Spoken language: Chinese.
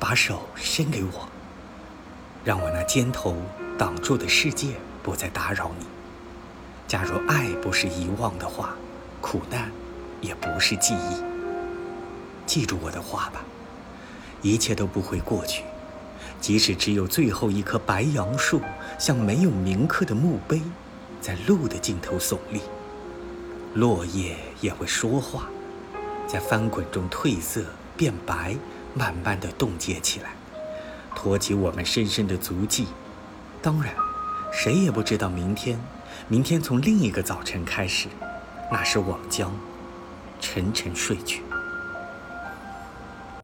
把手伸给我，让我那肩头挡住的世界不再打扰你。假如爱不是遗忘的话，苦难也不是记忆。记住我的话吧，一切都不会过去，即使只有最后一棵白杨树，像没有铭刻的墓碑，在路的尽头耸立。落叶也会说话，在翻滚中褪色变白，慢慢的冻结起来，托起我们深深的足迹。当然，谁也不知道明天，明天从另一个早晨开始，那时我们将沉沉睡去。